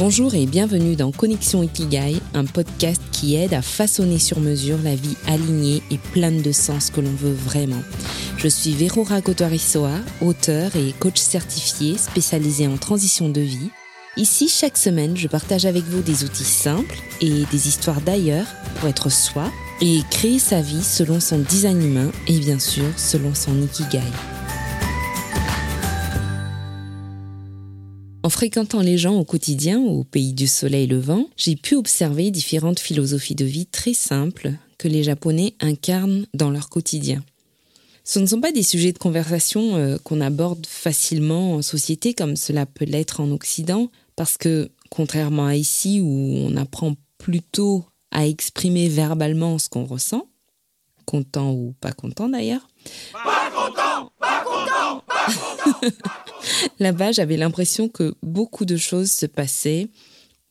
Bonjour et bienvenue dans Connexion Ikigai, un podcast qui aide à façonner sur mesure la vie alignée et pleine de sens que l'on veut vraiment. Je suis Verora Kotorisoa, auteur et coach certifié spécialisé en transition de vie. Ici, chaque semaine, je partage avec vous des outils simples et des histoires d'ailleurs pour être soi et créer sa vie selon son design humain et bien sûr selon son Ikigai. En fréquentant les gens au quotidien au pays du soleil levant, j'ai pu observer différentes philosophies de vie très simples que les Japonais incarnent dans leur quotidien. Ce ne sont pas des sujets de conversation euh, qu'on aborde facilement en société comme cela peut l'être en Occident, parce que, contrairement à ici où on apprend plutôt à exprimer verbalement ce qu'on ressent, content ou pas content d'ailleurs. Pas content, pas content, pas content. Là-bas, j'avais l'impression que beaucoup de choses se passaient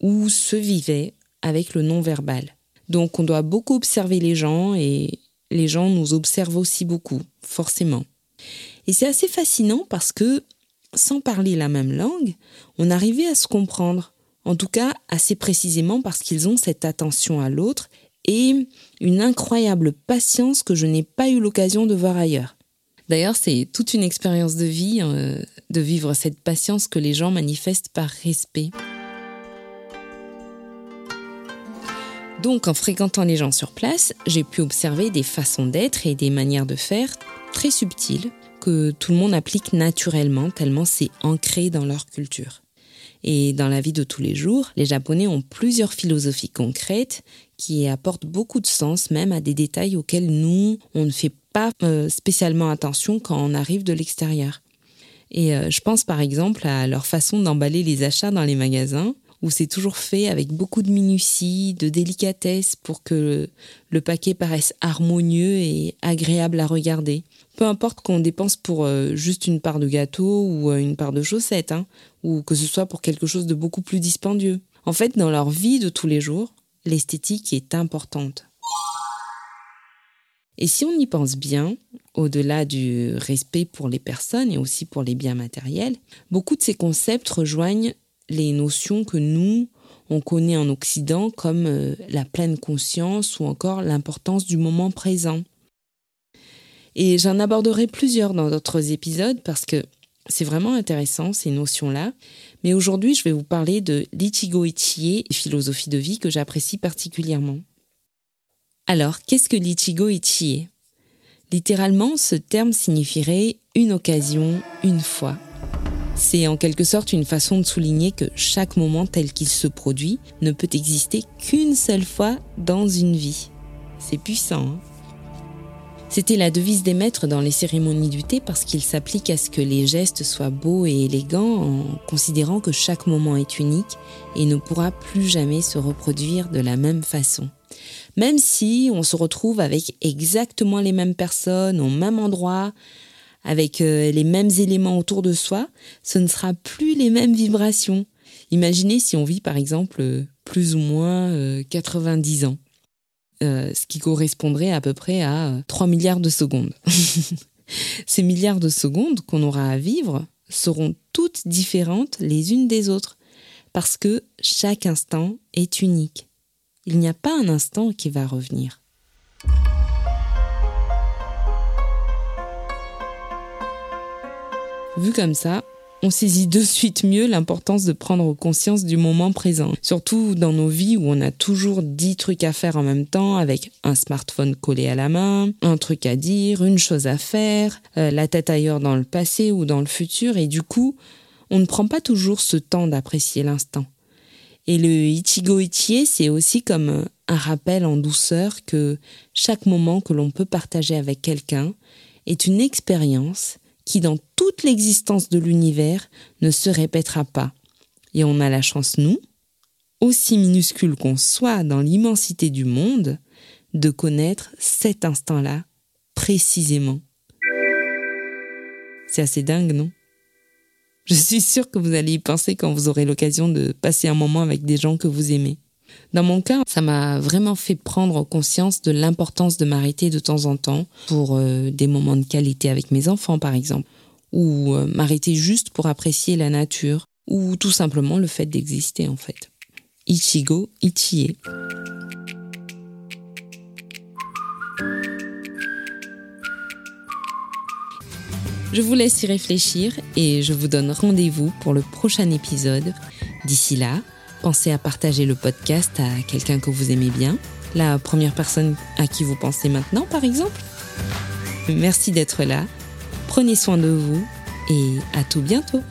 ou se vivaient avec le non-verbal. Donc on doit beaucoup observer les gens et les gens nous observent aussi beaucoup, forcément. Et c'est assez fascinant parce que, sans parler la même langue, on arrivait à se comprendre, en tout cas assez précisément parce qu'ils ont cette attention à l'autre et une incroyable patience que je n'ai pas eu l'occasion de voir ailleurs. D'ailleurs, c'est toute une expérience de vie euh, de vivre cette patience que les gens manifestent par respect. Donc, en fréquentant les gens sur place, j'ai pu observer des façons d'être et des manières de faire très subtiles que tout le monde applique naturellement tellement c'est ancré dans leur culture. Et dans la vie de tous les jours, les Japonais ont plusieurs philosophies concrètes qui apportent beaucoup de sens même à des détails auxquels nous, on ne fait pas euh, spécialement attention quand on arrive de l'extérieur. Et euh, je pense par exemple à leur façon d'emballer les achats dans les magasins, où c'est toujours fait avec beaucoup de minutie, de délicatesse pour que le paquet paraisse harmonieux et agréable à regarder. Peu importe qu'on dépense pour euh, juste une part de gâteau ou une part de chaussettes, hein, ou que ce soit pour quelque chose de beaucoup plus dispendieux. En fait, dans leur vie de tous les jours, l'esthétique est importante. Et si on y pense bien, au-delà du respect pour les personnes et aussi pour les biens matériels, beaucoup de ces concepts rejoignent les notions que nous, on connaît en Occident comme euh, la pleine conscience ou encore l'importance du moment présent. Et j'en aborderai plusieurs dans d'autres épisodes parce que c'est vraiment intéressant ces notions-là. Mais aujourd'hui, je vais vous parler de l'ichigo ichie, philosophie de vie que j'apprécie particulièrement. Alors, qu'est-ce que l'ichigo ichie Littéralement, ce terme signifierait une occasion, une fois. C'est en quelque sorte une façon de souligner que chaque moment tel qu'il se produit ne peut exister qu'une seule fois dans une vie. C'est puissant. Hein c'était la devise des maîtres dans les cérémonies du thé parce qu'il s'applique à ce que les gestes soient beaux et élégants en considérant que chaque moment est unique et ne pourra plus jamais se reproduire de la même façon. Même si on se retrouve avec exactement les mêmes personnes au même endroit, avec euh, les mêmes éléments autour de soi, ce ne sera plus les mêmes vibrations. Imaginez si on vit par exemple plus ou moins 90 euh, ans. Euh, ce qui correspondrait à peu près à 3 milliards de secondes. Ces milliards de secondes qu'on aura à vivre seront toutes différentes les unes des autres, parce que chaque instant est unique. Il n'y a pas un instant qui va revenir. Vu comme ça, on saisit de suite mieux l'importance de prendre conscience du moment présent. Surtout dans nos vies où on a toujours dix trucs à faire en même temps avec un smartphone collé à la main, un truc à dire, une chose à faire, euh, la tête ailleurs dans le passé ou dans le futur et du coup, on ne prend pas toujours ce temps d'apprécier l'instant. Et le Ichigo Ichie, c'est aussi comme un rappel en douceur que chaque moment que l'on peut partager avec quelqu'un est une expérience qui dans toute l'existence de l'univers ne se répétera pas. Et on a la chance, nous, aussi minuscule qu'on soit dans l'immensité du monde, de connaître cet instant-là précisément. C'est assez dingue, non? Je suis sûre que vous allez y penser quand vous aurez l'occasion de passer un moment avec des gens que vous aimez. Dans mon cas, ça m'a vraiment fait prendre conscience de l'importance de m'arrêter de temps en temps pour euh, des moments de qualité avec mes enfants, par exemple, ou euh, m'arrêter juste pour apprécier la nature, ou tout simplement le fait d'exister en fait. Ichigo, Ichie. Je vous laisse y réfléchir et je vous donne rendez-vous pour le prochain épisode. D'ici là, pensez à partager le podcast à quelqu'un que vous aimez bien, la première personne à qui vous pensez maintenant par exemple. Merci d'être là, prenez soin de vous et à tout bientôt.